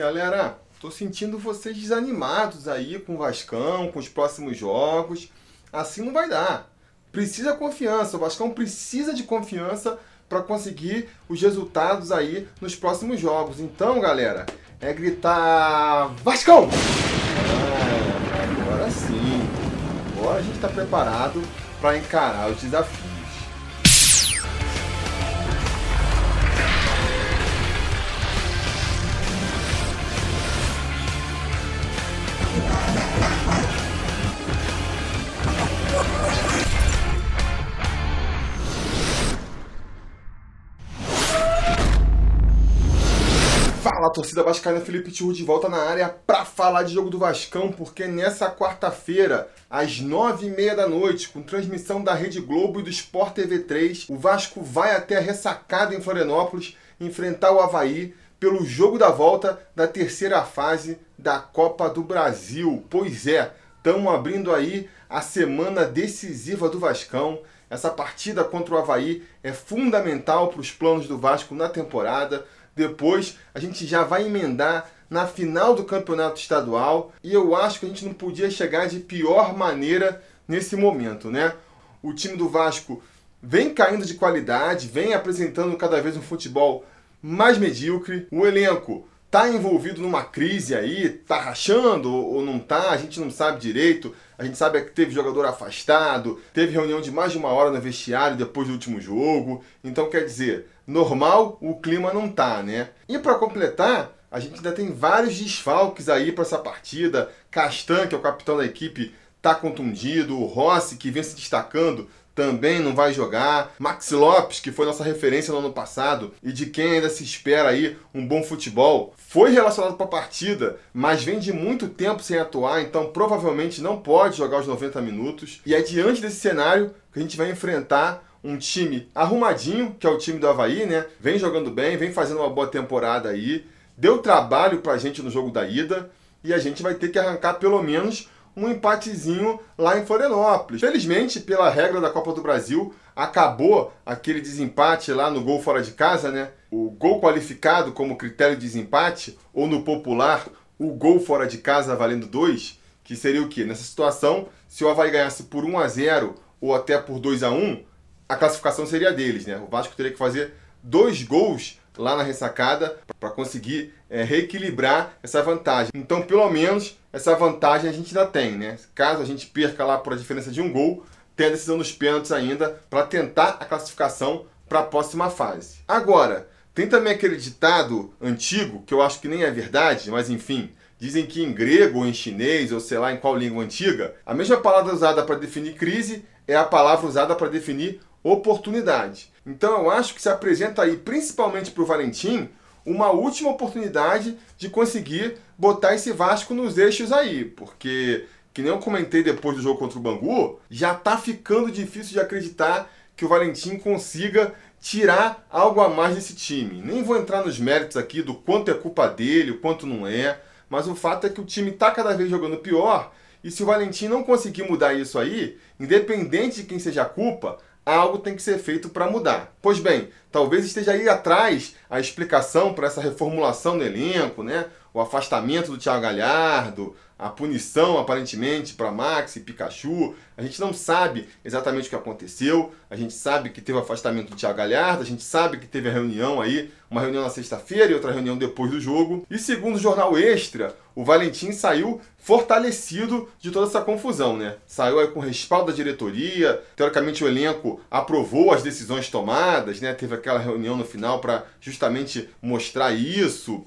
Galera, tô sentindo vocês desanimados aí com o Vascão, com os próximos jogos. Assim não vai dar. Precisa confiança. O Vascão precisa de confiança para conseguir os resultados aí nos próximos jogos. Então, galera, é gritar Vascão! Ah, agora sim. Agora a gente está preparado para encarar os desafios. Fala, torcida vascaína, Felipe Tiru de volta na área para falar de jogo do Vascão, porque nessa quarta-feira, às nove e meia da noite, com transmissão da Rede Globo e do Sport TV 3, o Vasco vai até a ressacada em Florianópolis enfrentar o Havaí pelo jogo da volta da terceira fase da Copa do Brasil. Pois é, estamos abrindo aí a semana decisiva do Vascão. Essa partida contra o Havaí é fundamental para os planos do Vasco na temporada. Depois a gente já vai emendar na final do campeonato estadual e eu acho que a gente não podia chegar de pior maneira nesse momento, né? O time do Vasco vem caindo de qualidade, vem apresentando cada vez um futebol mais medíocre. O elenco tá envolvido numa crise aí, tá rachando ou não tá, a gente não sabe direito. A gente sabe que teve jogador afastado, teve reunião de mais de uma hora no vestiário depois do último jogo. Então, quer dizer, normal o clima não tá, né? E para completar, a gente ainda tem vários desfalques aí para essa partida. Castan, que é o capitão da equipe, tá contundido. O Rossi, que vem se destacando, também não vai jogar. Max Lopes, que foi nossa referência no ano passado e de quem ainda se espera aí um bom futebol, foi relacionado para a partida, mas vem de muito tempo sem atuar, então provavelmente não pode jogar os 90 minutos. E é diante desse cenário que a gente vai enfrentar um time arrumadinho, que é o time do Havaí, né? Vem jogando bem, vem fazendo uma boa temporada aí. Deu trabalho pra gente no jogo da ida e a gente vai ter que arrancar pelo menos um empatezinho lá em Florianópolis. Felizmente, pela regra da Copa do Brasil, acabou aquele desempate lá no gol fora de casa, né? O gol qualificado como critério de desempate, ou no popular, o gol fora de casa valendo 2, que seria o quê? Nessa situação, se o Havaí ganhasse por 1 a 0 ou até por 2 a 1 a classificação seria deles, né? O Vasco teria que fazer dois gols lá na ressacada para conseguir é, reequilibrar essa vantagem. Então, pelo menos, essa vantagem a gente ainda tem, né? Caso a gente perca lá por a diferença de um gol, tem a decisão dos pênaltis ainda para tentar a classificação para a próxima fase. Agora, tem também aquele ditado antigo, que eu acho que nem é verdade, mas enfim, dizem que em grego ou em chinês, ou sei lá em qual língua antiga, a mesma palavra usada para definir crise é a palavra usada para definir oportunidade. Então eu acho que se apresenta aí, principalmente para o Valentim, uma última oportunidade de conseguir botar esse Vasco nos eixos aí, porque, que nem eu comentei depois do jogo contra o Bangu, já está ficando difícil de acreditar que o Valentim consiga tirar algo a mais desse time. Nem vou entrar nos méritos aqui do quanto é culpa dele, o quanto não é, mas o fato é que o time está cada vez jogando pior, e se o Valentim não conseguir mudar isso aí, independente de quem seja a culpa, algo tem que ser feito para mudar. Pois bem, talvez esteja aí atrás a explicação para essa reformulação do elenco, né? O afastamento do Thiago Galhardo, a punição aparentemente para Max e Pikachu. A gente não sabe exatamente o que aconteceu. A gente sabe que teve o afastamento do Thiago Galhardo, a gente sabe que teve a reunião aí, uma reunião na sexta-feira e outra reunião depois do jogo. E segundo o jornal Extra, o Valentim saiu fortalecido de toda essa confusão, né? Saiu aí com respaldo da diretoria, teoricamente o elenco aprovou as decisões tomadas, né? Teve aquela reunião no final para justamente mostrar isso.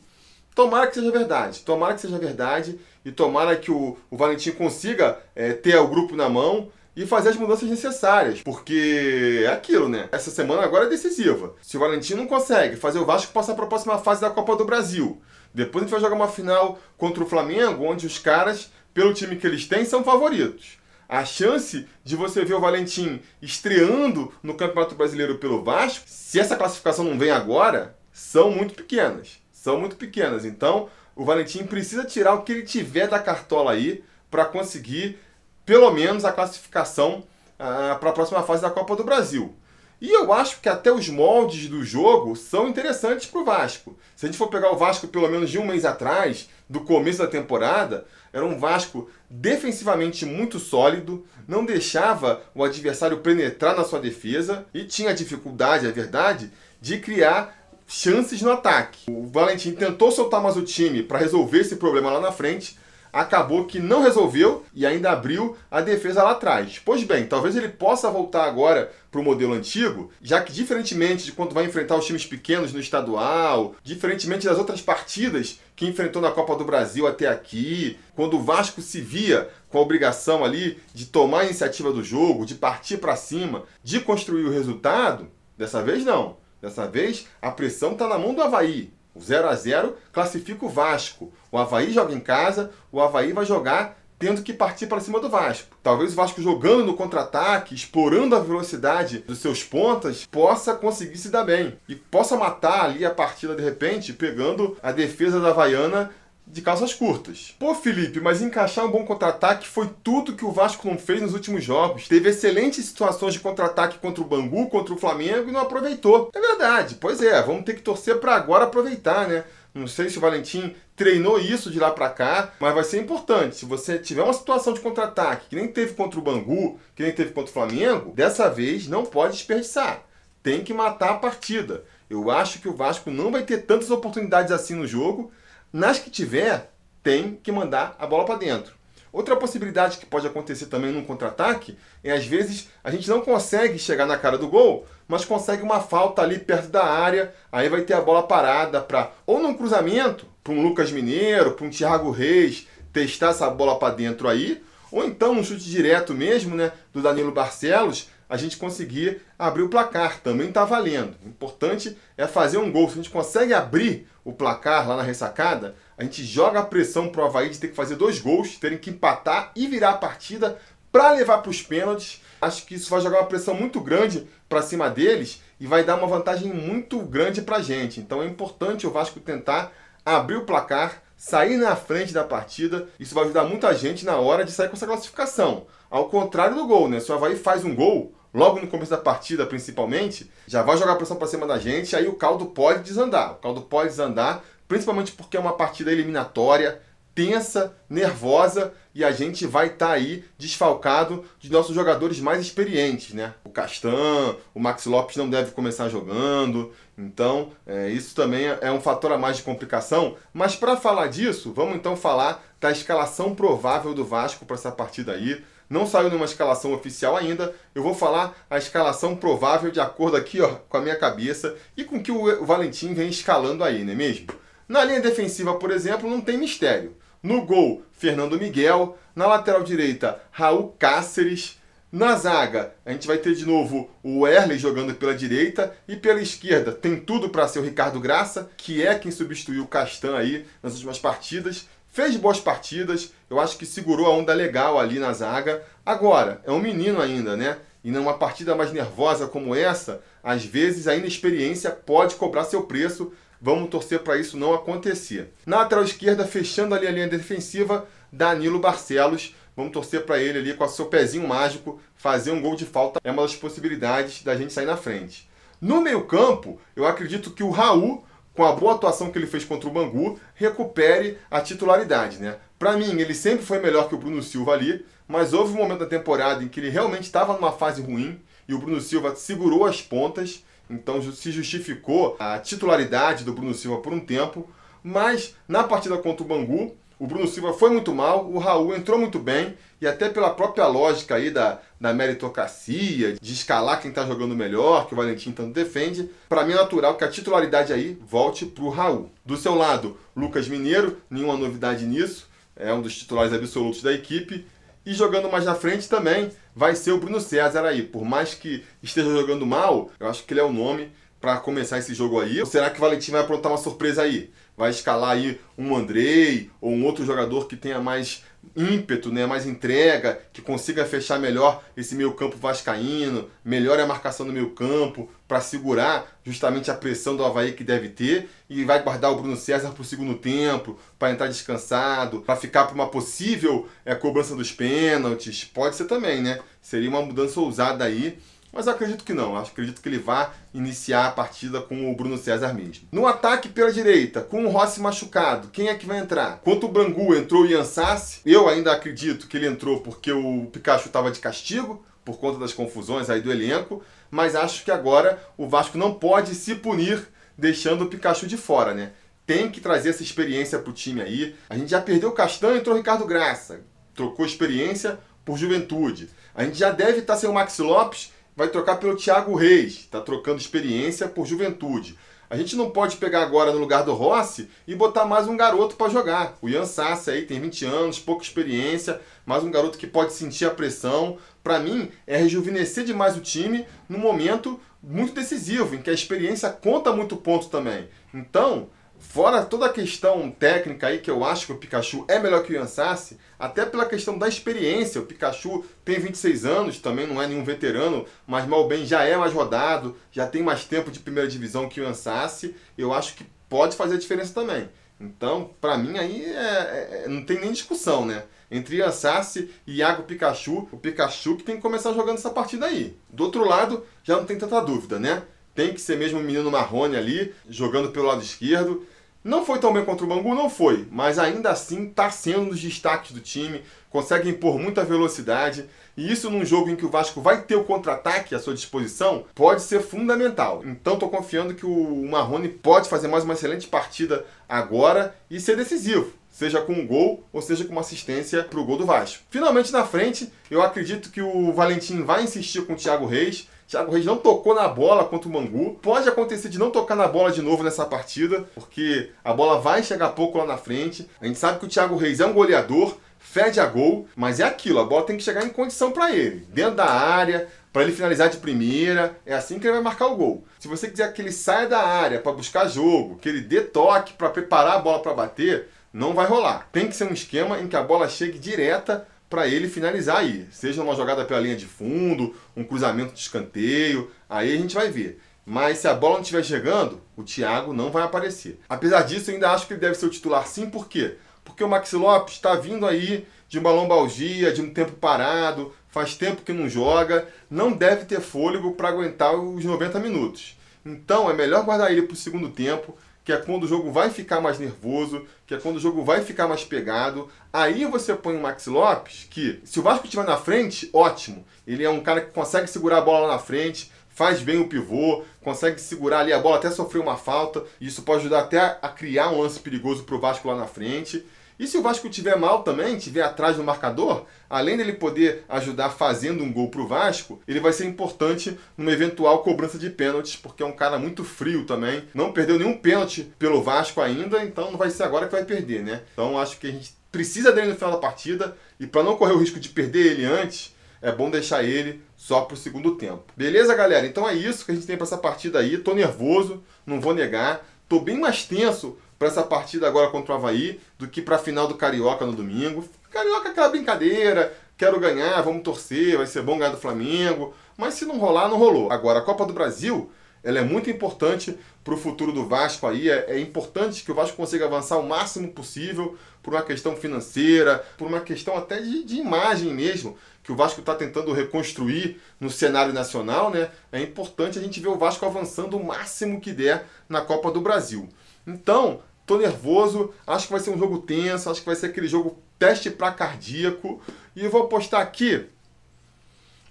Tomara que seja verdade, tomara que seja verdade e tomara que o, o Valentim consiga é, ter o grupo na mão e fazer as mudanças necessárias, porque é aquilo, né? Essa semana agora é decisiva. Se o Valentim não consegue fazer o Vasco passar para a próxima fase da Copa do Brasil, depois a gente vai jogar uma final contra o Flamengo, onde os caras, pelo time que eles têm, são favoritos. A chance de você ver o Valentim estreando no Campeonato Brasileiro pelo Vasco, se essa classificação não vem agora, são muito pequenas são muito pequenas. Então, o Valentim precisa tirar o que ele tiver da cartola aí para conseguir pelo menos a classificação ah, para a próxima fase da Copa do Brasil. E eu acho que até os moldes do jogo são interessantes para o Vasco. Se a gente for pegar o Vasco pelo menos de um mês atrás, do começo da temporada, era um Vasco defensivamente muito sólido, não deixava o adversário penetrar na sua defesa e tinha dificuldade, é verdade, de criar chances no ataque. O Valentim tentou soltar mais o time para resolver esse problema lá na frente, acabou que não resolveu e ainda abriu a defesa lá atrás. Pois bem, talvez ele possa voltar agora para o modelo antigo, já que diferentemente de quando vai enfrentar os times pequenos no estadual, diferentemente das outras partidas que enfrentou na Copa do Brasil até aqui, quando o Vasco se via com a obrigação ali de tomar a iniciativa do jogo, de partir para cima, de construir o resultado, dessa vez não. Dessa vez a pressão está na mão do Havaí. O 0 a 0 classifica o Vasco. O Havaí joga em casa, o Havaí vai jogar tendo que partir para cima do Vasco. Talvez o Vasco jogando no contra-ataque, explorando a velocidade dos seus pontas, possa conseguir se dar bem. E possa matar ali a partida de repente, pegando a defesa da Havaiana de calças curtas. Pô, Felipe, mas encaixar um bom contra-ataque foi tudo que o Vasco não fez nos últimos jogos. Teve excelentes situações de contra-ataque contra o Bangu, contra o Flamengo e não aproveitou. É verdade, pois é, vamos ter que torcer para agora aproveitar, né? Não sei se o Valentim treinou isso de lá para cá, mas vai ser importante. Se você tiver uma situação de contra-ataque que nem teve contra o Bangu, que nem teve contra o Flamengo, dessa vez não pode desperdiçar. Tem que matar a partida. Eu acho que o Vasco não vai ter tantas oportunidades assim no jogo nas que tiver, tem que mandar a bola para dentro. Outra possibilidade que pode acontecer também num contra-ataque é às vezes a gente não consegue chegar na cara do gol, mas consegue uma falta ali perto da área, aí vai ter a bola parada para ou num cruzamento, para um Lucas Mineiro, para um Thiago Reis testar essa bola para dentro aí, ou então um chute direto mesmo, né, do Danilo Barcelos, a gente conseguir abrir o placar. Também está valendo. O importante é fazer um gol. Se a gente consegue abrir o placar lá na ressacada, a gente joga a pressão para o Havaí de ter que fazer dois gols, terem que empatar e virar a partida para levar para os pênaltis. Acho que isso vai jogar uma pressão muito grande para cima deles e vai dar uma vantagem muito grande para a gente. Então é importante o Vasco tentar abrir o placar, sair na frente da partida. Isso vai ajudar muita gente na hora de sair com essa classificação. Ao contrário do gol, né? Se o Havaí faz um gol, logo no começo da partida principalmente, já vai jogar pressão para cima da gente, aí o caldo pode desandar. O caldo pode desandar, principalmente porque é uma partida eliminatória, tensa, nervosa, e a gente vai estar tá aí desfalcado de nossos jogadores mais experientes, né? O Castan, o Max Lopes não deve começar jogando, então é, isso também é um fator a mais de complicação. Mas para falar disso, vamos então falar da escalação provável do Vasco para essa partida aí. Não saiu nenhuma escalação oficial ainda. Eu vou falar a escalação provável de acordo aqui ó, com a minha cabeça e com que o Valentim vem escalando aí, não é mesmo? Na linha defensiva, por exemplo, não tem mistério. No gol, Fernando Miguel. Na lateral direita, Raul Cáceres. Na zaga, a gente vai ter de novo o Erley jogando pela direita e pela esquerda tem tudo para ser o Ricardo Graça, que é quem substituiu o Castan aí nas últimas partidas. Fez boas partidas, eu acho que segurou a onda legal ali na zaga. Agora, é um menino ainda, né? E numa partida mais nervosa como essa, às vezes a inexperiência pode cobrar seu preço. Vamos torcer para isso não acontecer. Na lateral esquerda, fechando ali a linha defensiva, Danilo Barcelos. Vamos torcer para ele ali com o seu pezinho mágico fazer um gol de falta. É uma das possibilidades da gente sair na frente. No meio-campo, eu acredito que o Raul com a boa atuação que ele fez contra o Bangu, recupere a titularidade, né? Para mim, ele sempre foi melhor que o Bruno Silva ali, mas houve um momento da temporada em que ele realmente estava numa fase ruim e o Bruno Silva segurou as pontas, então se justificou a titularidade do Bruno Silva por um tempo, mas na partida contra o Bangu, o Bruno Silva foi muito mal, o Raul entrou muito bem, e até pela própria lógica aí da, da meritocracia, de escalar quem está jogando melhor, que o Valentim tanto defende, para mim é natural que a titularidade aí volte para o Raul. Do seu lado, Lucas Mineiro, nenhuma novidade nisso, é um dos titulares absolutos da equipe. E jogando mais na frente também vai ser o Bruno César aí. Por mais que esteja jogando mal, eu acho que ele é o nome para começar esse jogo aí. Ou será que o Valentim vai aprontar uma surpresa aí? Vai escalar aí um Andrei ou um outro jogador que tenha mais ímpeto, né, mais entrega, que consiga fechar melhor esse meio campo vascaíno, melhore a marcação do meio campo para segurar justamente a pressão do Havaí que deve ter e vai guardar o Bruno César para o segundo tempo, para entrar descansado, para ficar para uma possível é, cobrança dos pênaltis, pode ser também, né? Seria uma mudança ousada aí Mas acredito que não. Acredito que ele vá iniciar a partida com o Bruno César mesmo. No ataque pela direita, com o Rossi machucado, quem é que vai entrar? Quanto o Bangu entrou o Ian Sassi, eu ainda acredito que ele entrou porque o Pikachu estava de castigo, por conta das confusões aí do elenco, mas acho que agora o Vasco não pode se punir deixando o Pikachu de fora, né? Tem que trazer essa experiência pro time aí. A gente já perdeu o Castanho, entrou o Ricardo Graça. Trocou experiência por juventude. A gente já deve estar tá sem o Maxi Lopes vai trocar pelo Thiago Reis, está trocando experiência por juventude. A gente não pode pegar agora no lugar do Rossi e botar mais um garoto para jogar. O Ian Sassi aí tem 20 anos, pouca experiência, mais um garoto que pode sentir a pressão. Para mim, é rejuvenescer demais o time num momento muito decisivo, em que a experiência conta muito ponto também. Então, Fora toda a questão técnica aí, que eu acho que o Pikachu é melhor que o Yansassi, até pela questão da experiência. O Pikachu tem 26 anos, também não é nenhum veterano, mas mal bem já é mais rodado, já tem mais tempo de primeira divisão que o Yansassi. Eu acho que pode fazer a diferença também. Então, para mim aí é, é, não tem nem discussão, né? Entre Yansassi e Iago Pikachu, o Pikachu que tem que começar jogando essa partida aí. Do outro lado, já não tem tanta dúvida, né? Tem que ser mesmo o menino Marrone ali, jogando pelo lado esquerdo. Não foi tão bem contra o Bangu, não foi, mas ainda assim está sendo um dos destaques do time, consegue impor muita velocidade, e isso num jogo em que o Vasco vai ter o contra-ataque à sua disposição, pode ser fundamental. Então estou confiando que o Marrone pode fazer mais uma excelente partida agora e ser decisivo seja com um gol ou seja com uma assistência para o gol do Vasco. Finalmente na frente, eu acredito que o Valentim vai insistir com o Thiago Reis. Thiago Reis não tocou na bola contra o Mangu. Pode acontecer de não tocar na bola de novo nessa partida, porque a bola vai chegar pouco lá na frente. A gente sabe que o Thiago Reis é um goleador, fede a gol, mas é aquilo, a bola tem que chegar em condição para ele, dentro da área, para ele finalizar de primeira, é assim que ele vai marcar o gol. Se você quiser que ele saia da área para buscar jogo, que ele dê toque para preparar a bola para bater, não vai rolar. Tem que ser um esquema em que a bola chegue direta para ele finalizar aí. Seja uma jogada pela linha de fundo, um cruzamento de escanteio, aí a gente vai ver. Mas se a bola não estiver chegando, o Thiago não vai aparecer. Apesar disso, eu ainda acho que ele deve ser o titular sim, por quê? Porque o Maxi Lopes está vindo aí de uma lombalgia, de um tempo parado, faz tempo que não joga, não deve ter fôlego para aguentar os 90 minutos. Então é melhor guardar ele para o segundo tempo, que é quando o jogo vai ficar mais nervoso, que é quando o jogo vai ficar mais pegado. Aí você põe o Max Lopes, que se o Vasco estiver na frente, ótimo. Ele é um cara que consegue segurar a bola lá na frente, faz bem o pivô, consegue segurar ali a bola até sofrer uma falta. Isso pode ajudar até a criar um lance perigoso para o Vasco lá na frente. E se o Vasco tiver mal também, tiver atrás do marcador, além dele poder ajudar fazendo um gol para o Vasco, ele vai ser importante numa eventual cobrança de pênaltis, porque é um cara muito frio também. Não perdeu nenhum pênalti pelo Vasco ainda, então não vai ser agora que vai perder, né? Então acho que a gente precisa dele no final da partida e para não correr o risco de perder ele antes, é bom deixar ele só pro segundo tempo. Beleza, galera? Então é isso que a gente tem para essa partida aí. Tô nervoso, não vou negar. Tô bem mais tenso para essa partida agora contra o Havaí do que para a final do Carioca no domingo. Carioca é aquela brincadeira, quero ganhar, vamos torcer, vai ser bom ganhar do Flamengo. Mas se não rolar, não rolou. Agora, a Copa do Brasil, ela é muito importante para o futuro do Vasco aí. É, é, importante que o Vasco consiga avançar o máximo possível por uma questão financeira, por uma questão até de, de imagem mesmo, que o Vasco está tentando reconstruir no cenário nacional, né? É importante a gente ver o Vasco avançando o máximo que der na Copa do Brasil. Então, Tô nervoso, acho que vai ser um jogo tenso, acho que vai ser aquele jogo teste para cardíaco. E eu vou apostar aqui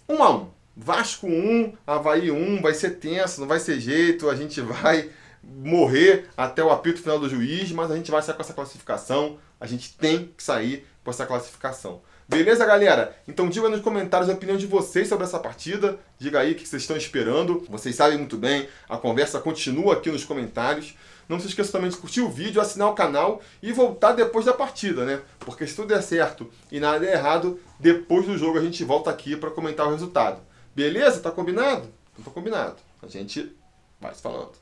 1 um a 1 um. Vasco 1, Havaí 1, vai ser tenso, não vai ser jeito, a gente vai morrer até o apito final do juiz, mas a gente vai sair com essa classificação, a gente tem que sair com essa classificação. Beleza, galera? Então diga nos comentários a opinião de vocês sobre essa partida. Diga aí o que vocês estão esperando. Vocês sabem muito bem, a conversa continua aqui nos comentários. Não se esqueça também de curtir o vídeo, assinar o canal e voltar depois da partida, né? Porque se tudo der certo e nada der errado, depois do jogo a gente volta aqui para comentar o resultado. Beleza? Tá combinado? Então tá combinado. A gente vai se falando.